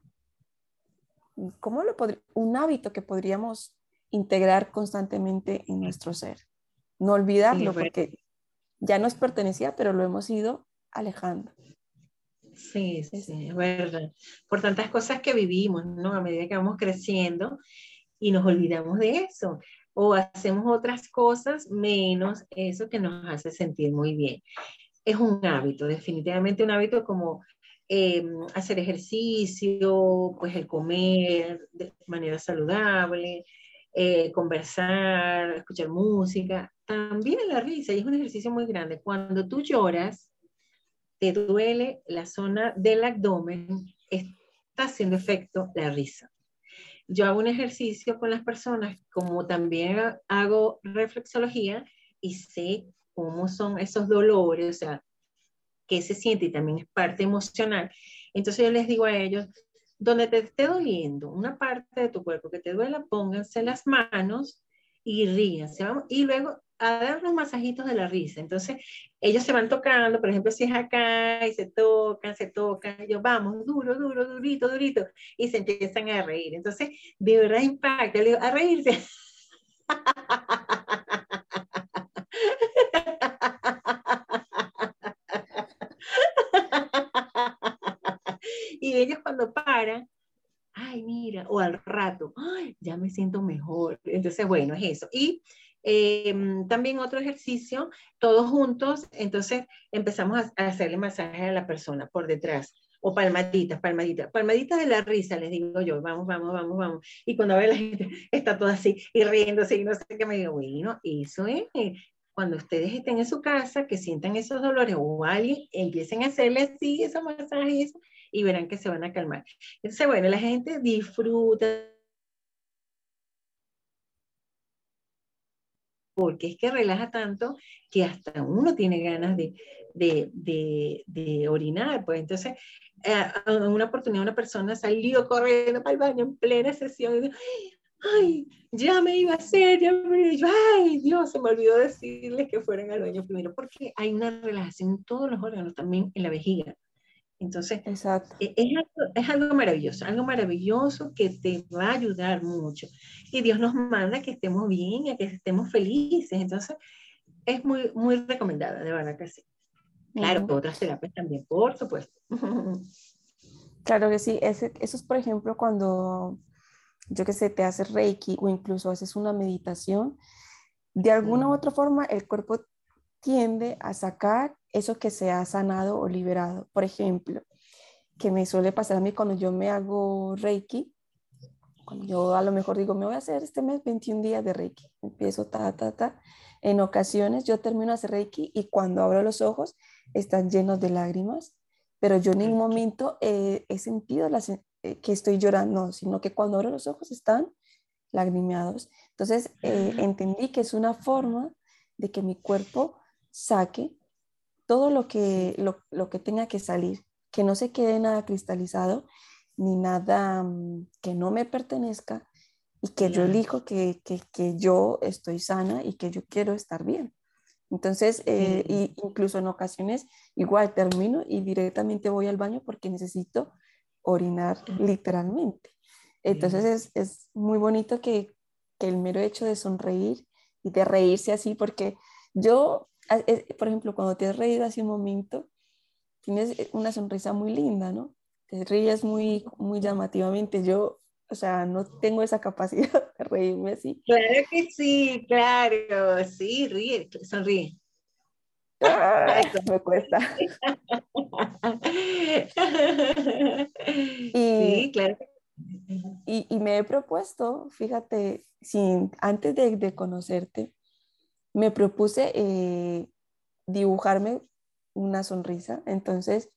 ¿cómo lo un hábito que podríamos integrar constantemente en nuestro ser. No olvidarlo porque ya nos pertenecía, pero lo hemos ido alejando. Sí, sí, es verdad. Por tantas cosas que vivimos, ¿no? A medida que vamos creciendo y nos olvidamos de eso. O hacemos otras cosas menos eso que nos hace sentir muy bien. Es un hábito, definitivamente un hábito como Em, hacer ejercicio, pues el comer de manera saludable, eh, conversar, escuchar música, también la risa, y es un ejercicio muy grande. Cuando tú lloras, te duele la zona del abdomen, está haciendo efecto la risa. Yo hago un ejercicio con las personas, como también hago reflexología y sé cómo son esos dolores, o sea, qué se siente y también es parte emocional. Entonces yo les digo a ellos, donde te esté doliendo una parte de tu cuerpo que te duela, pónganse las manos y ríanse. Y luego a dar los masajitos de la risa. Entonces, ellos se van tocando, por ejemplo, si es acá y se tocan, se tocan, ellos vamos, duro, duro, durito, durito, y se empiezan a reír. Entonces, de verdad impacta, le digo, a reírse. y ellos cuando paran, ay, mira, o al rato, ay, ya me siento mejor. Entonces, bueno, es eso. Y em, también otro ejercicio, todos juntos, entonces empezamos a, hacerle masaje a la persona por detrás. O palmaditas, palmaditas, palmaditas de la risa, les digo yo, vamos, vamos, vamos, vamos. Y cuando ve la gente, está toda así y riéndose y no sé qué, me digo, bueno, eso es, cuando ustedes estén en su casa, que sientan esos dolores o alguien, empiecen a hacerle así esos masajes y verán que se van a calmar. Entonces, bueno, la gente disfruta porque es que relaja tanto que hasta uno tiene ganas de, de, orinar. Pues entonces, eh, una oportunidad una persona salió corriendo para el baño en plena sesión y dijo, ay, ya me iba a hacer, ya me iba, ay, Dios, se me olvidó decirles que fueran al baño primero, porque hay una relajación en todos los órganos, también en la vejiga. Entonces, Exacto. E, es, algo, es, algo, maravilloso, algo maravilloso que te va a ayudar mucho. Y Dios nos manda que estemos bien, y que estemos felices. Entonces, es muy, muy recomendada, de verdad que sí. Claro, otras terapias también, por supuesto. Claro que sí. Ese, eso es, por ejemplo, cuando, yo que sé, te haces reiki o incluso haces una meditación. De alguna u otra forma, el cuerpo tiende a sacar eso que se ha sanado o liberado. Por ejemplo, que me suele pasar a mí cuando yo me hago Reiki, cuando yo a lo mejor digo, me voy a hacer este mes 21 días de Reiki, empiezo ta, ta, ta. En ocasiones yo termino de hacer Reiki y cuando abro los ojos están llenos de lágrimas, pero yo en ningún momento he sentido eh, que estoy llorando, sino que cuando abro los ojos están lagrimeados. Entonces eh, entendí que es una forma de que mi cuerpo saque todo lo que, lo, que tenga que salir, que no se quede nada cristalizado ni nada mm, que no me pertenezca y que yo elijo que, yo estoy sana y que yo quiero estar bien. Entonces, eh, incluso en ocasiones, igual termino y directamente voy al baño porque necesito orinar literalmente. Entonces, es, es, muy bonito que, que, el mero hecho de sonreír y de reírse así, porque yo por ejemplo, cuando te has reído hace un momento, tienes eh, una sonrisa muy linda, ¿no? Te ríes muy, muy llamativamente. Yo, o sea, no tengo esa capacidad de reírme así. Claro que sí, claro, sí, ríe, sonríe. Ah, me cuesta. y, sí, claro. Y, y, me he propuesto, fíjate, sin, antes de, de conocerte, me propuse eh, dibujarme una sonrisa. Entonces,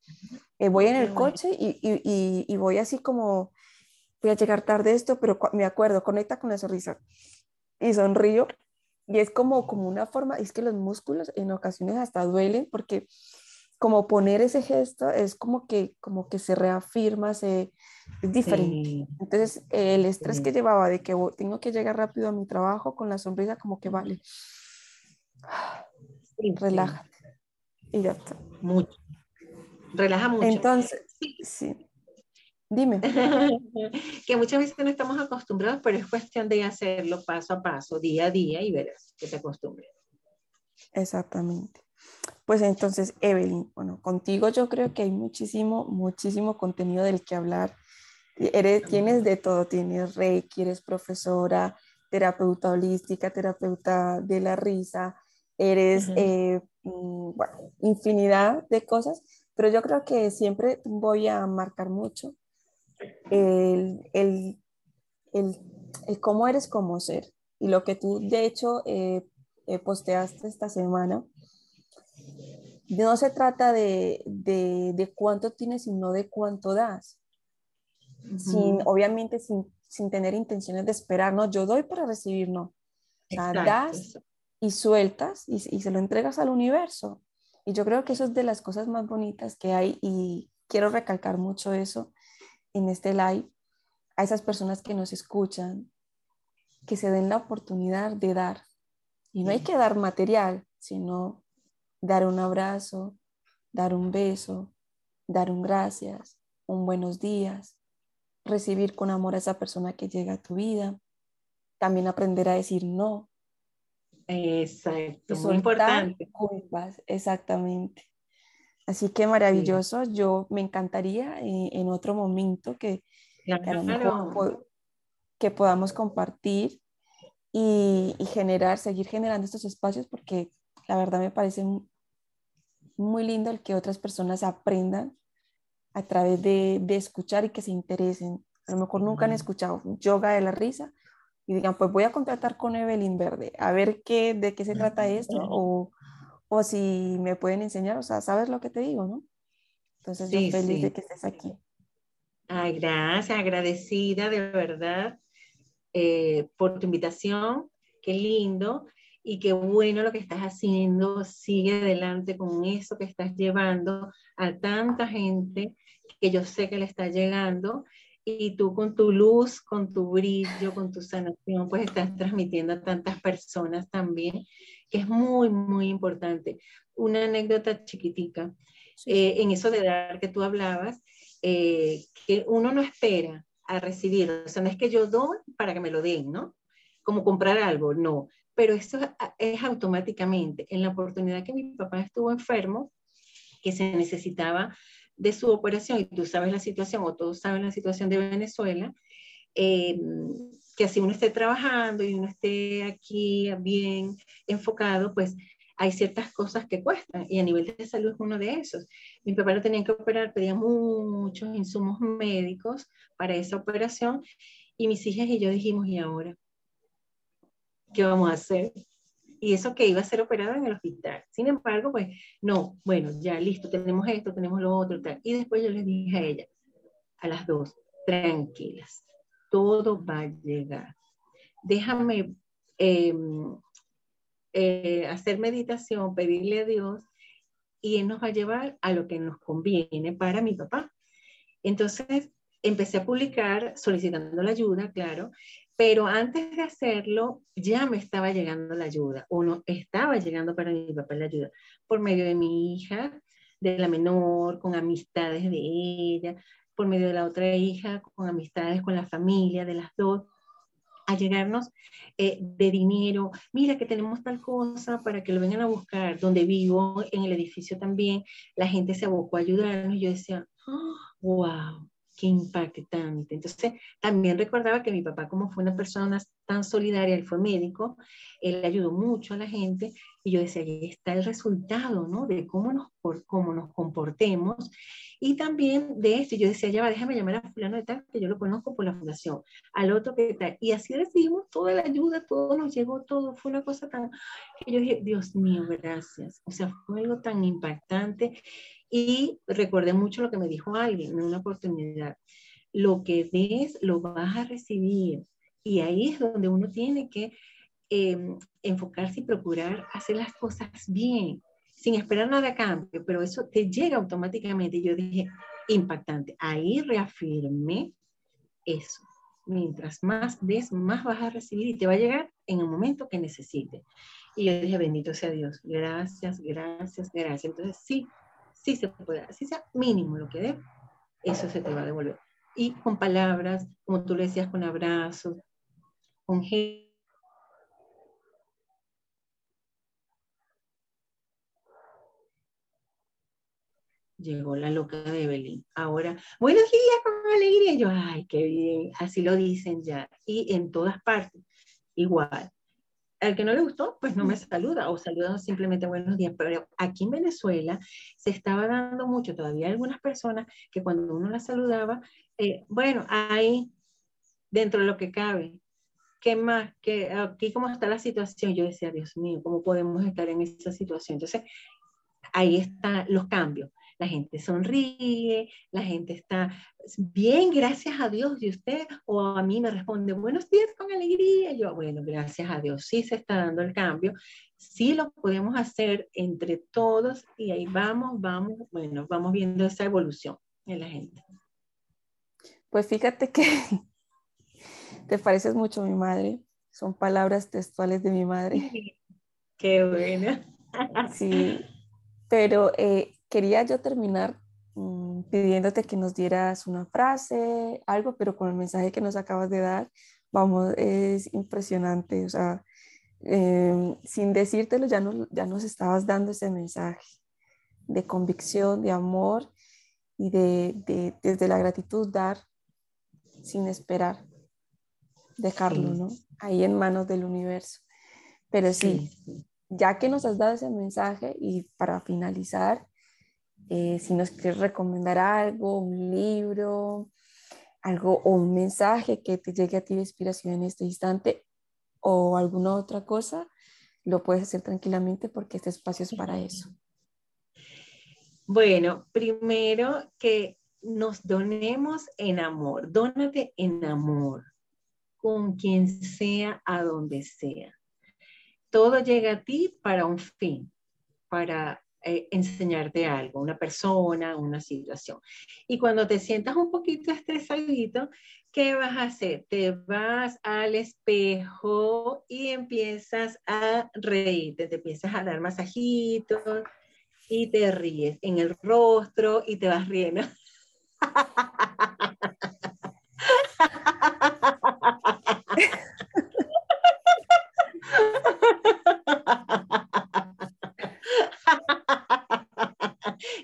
eh, voy en el coche y, voy así como, voy a llegar tarde esto, pero me acuerdo, conecta con la sonrisa. Y sonrío. Y es como, como una forma, es que los músculos en ocasiones hasta duelen porque como poner ese gesto es como que, como que se reafirma, se, es diferente. Entonces, el estrés que llevaba de que tengo que llegar rápido a mi trabajo con la sonrisa, como que vale Relájate. Y ya está. Mucho. Relaja mucho. Entonces, sí. Dime. que muchas veces no estamos acostumbrados, pero es cuestión de hacerlo paso a paso, día a día y verás que te acostumbres. Exactamente. Pues entonces, Evelyn, bueno, contigo yo creo que hay muchísimo, muchísimo contenido del que hablar. Eres, tienes de todo, tienes reiki, eres profesora, terapeuta holística, terapeuta de la risa, eres, eh, mm, bueno, infinidad de cosas, pero yo creo que siempre voy a marcar mucho el, el, el, cómo eres como ser. Y lo que tú, de hecho, eh, eh, posteaste esta semana, no se trata de, de, de, cuánto tienes, sino de cuánto das. sin, obviamente sin, sin, tener intenciones de esperar, no, yo doy para recibir, no. O sea, das y sueltas y, se lo entregas al universo. Y yo creo que eso es de las cosas más bonitas que hay y quiero recalcar mucho eso en este live a esas personas que nos escuchan, que se den la oportunidad de dar, Y no hay que dar material, sino dar un abrazo, dar un beso, dar un gracias, un buenos días, recibir con amor a esa persona que llega a tu vida, también aprender a decir no. Exacto, muy importante. Culpas, exactamente. Así que maravilloso. Yo me encantaría eh, en otro momento que, que, podamos compartir y, generar, seguir generando estos espacios porque la verdad me parece muy lindo el que otras personas aprendan a través de, de escuchar y que se interesen. A lo mejor nunca han escuchado yoga de la risa y digan, pues voy a contratar con Evelyn Verde, a ver qué, de qué se trata esto o o si me pueden enseñar, o sea, sabes lo que te digo, ¿no? Entonces yo feliz de que estés aquí. Ay, gracias, agradecida de verdad eh, por tu invitación, qué lindo y qué bueno lo que estás haciendo, sigue adelante con eso que estás llevando a tanta gente que yo sé que le está llegando y tú con tu luz, con tu brillo, con tu sanación, pues estás transmitiendo a tantas personas también que es muy, muy importante. Una anécdota chiquitica, eh, en eso de dar que tú hablabas, eh, que uno no espera a recibir, o sea, no es que yo doy para que me lo den, ¿no? Como comprar algo, no, pero eso es automáticamente. En la oportunidad que mi papá estuvo enfermo, que se necesitaba de su operación, y tú sabes la situación, o todos saben la situación de Venezuela, eh, que así uno esté trabajando y uno esté aquí bien enfocado, pues hay ciertas cosas que cuestan y a nivel de salud es uno de esos. Mi papá lo tenía que operar, pedía muchos insumos médicos para esa operación y mis hijas y yo dijimos, ¿y ahora? ¿Qué vamos a hacer? Y eso que iba a ser operado en el hospital. Sin embargo, pues no, bueno, ya listo, tenemos esto, tenemos lo otro, tal. Y después yo les dije a ella, a las dos, tranquilas, todo va a llegar. Déjame em, eh, hacer meditación, pedirle a Dios y Él nos va a llevar a lo que nos conviene para mi papá. Entonces, empecé a publicar solicitando la ayuda, claro, pero antes de hacerlo, ya me estaba llegando la ayuda, o no estaba llegando para mi papá la ayuda, por medio de mi hija, de la menor, con amistades de ella, por medio de la otra hija, con amistades con la familia de las dos, a llegarnos eh, de dinero, mira que tenemos tal cosa para que lo vengan a buscar, donde vivo, en el edificio también, la gente se abocó a ayudarnos. Yo decía, wow, ¡Ah! Qué impactante. Entonces, también recordaba que mi papá, como fue una persona tan solidaria, él fue médico, él ayudó mucho a la gente y yo decía, ahí está el resultado, ¿no? De cómo nos, por, cómo nos comportemos y también de esto, yo decía, ya va, déjame llamar a fulano de tal, que yo lo conozco por la fundación, al otro que tal, y así recibimos toda la ayuda, todo nos llegó, todo, fue una cosa tan, que yo dije, Dios mío, gracias, o sea, fue algo tan impactante y recordé mucho lo que me dijo alguien en una oportunidad. Lo que des, lo vas a recibir. Y ahí es donde uno tiene que em, enfocarse y procurar hacer las cosas bien, sin esperar nada a cambio, pero eso te llega automáticamente. Yo dije, impactante. Ahí reafirmé eso. Mientras más des, más vas a recibir y te va a llegar en el momento que necesites. Y yo dije, bendito sea Dios. Gracias, gracias, gracias. Entonces, sí, sí se puede, así sea mínimo lo que dé, eso se te va a devolver. Y con palabras, como tú le decías, con abrazos, con Llegó la loca de Evelyn. Ahora, buenos días con alegría. yo, ay, qué bien. Así lo dicen ya. Y en todas partes, igual al que no le gustó, pues no me saluda o saluda simplemente buenos días. Pero aquí en Venezuela se estaba dando mucho, todavía algunas personas que cuando uno la saludaba, eh, bueno, ahí dentro de lo que cabe, ¿qué más? ¿Qué, aquí cómo está la situación? Yo decía, Dios mío, ¿cómo podemos estar en esa situación? Entonces, ahí están los cambios la gente sonríe, la gente está bien, gracias a Dios, y usted, o a mí me responde, buenos días con alegría, yo, bueno, gracias a Dios, sí se está dando el cambio, sí lo podemos hacer entre todos y ahí vamos, vamos, bueno, vamos viendo esa evolución en la gente. Pues fíjate que te pareces mucho a mi madre, son palabras textuales de mi madre. Qué bueno. Sí, pero eh, quería yo terminar mm, pidiéndote que nos dieras una frase, algo, pero con el mensaje que nos acabas de dar, vamos, es impresionante. O sea, em, sin decírtelo, ya, no, ya nos estabas dando ese mensaje de convicción, de amor y de, de desde la gratitud dar sin esperar, dejarlo, ¿no? Ahí en manos del universo. Pero sí, ya que nos has dado ese mensaje y para finalizar, eh, si nos quieres recomendar algo, un libro, algo o un mensaje que te llegue a ti de inspiración en este instante o alguna otra cosa, lo puedes hacer tranquilamente porque este espacio es para eso. Bueno, primero que nos donemos en amor, dónate en amor, con quien sea, a donde sea. Todo llega a ti para un fin, para eh, enseñarte algo, una persona, una situación. Y cuando te sientas un poquito estresadito, ¿qué vas a hacer? Te vas al espejo y empiezas a reírte, te empiezas a dar masajitos y te ríes en el rostro y te vas riendo.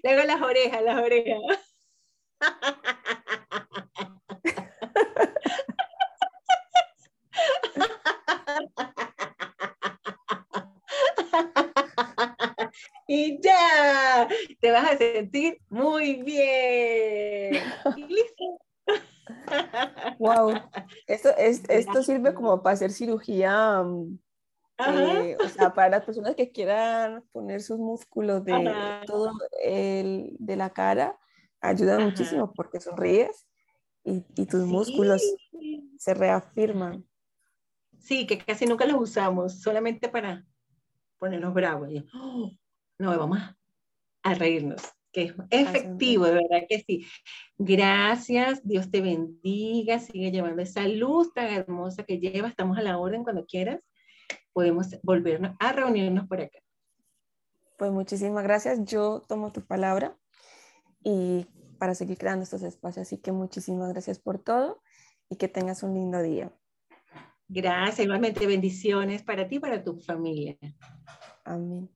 Luego las orejas, las orejas. y ya, te vas a sentir muy bien. Wow, esto, es, esto sirve como para hacer cirugía, mm, eh, o sea, para las personas que quieran poner sus músculos de todo el, de la cara, ayuda muchísimo porque sonríes y, y tus músculos se reafirman. Sí, que casi nunca los usamos, solamente para ponernos bravos. Y, ¡oh! no, vamos a reírnos, que es efectivo, de verdad que sí. Gracias, Dios te bendiga, sigue llevando esa luz tan hermosa que lleva, estamos a la orden cuando quieras, podemos volvernos a reunirnos por acá. Pues muchísimas gracias, yo tomo tu palabra y para seguir creando estos espacios, así que muchísimas gracias por todo y que tengas un lindo día. Gracias, igualmente bendiciones para ti y para tu familia. Amén.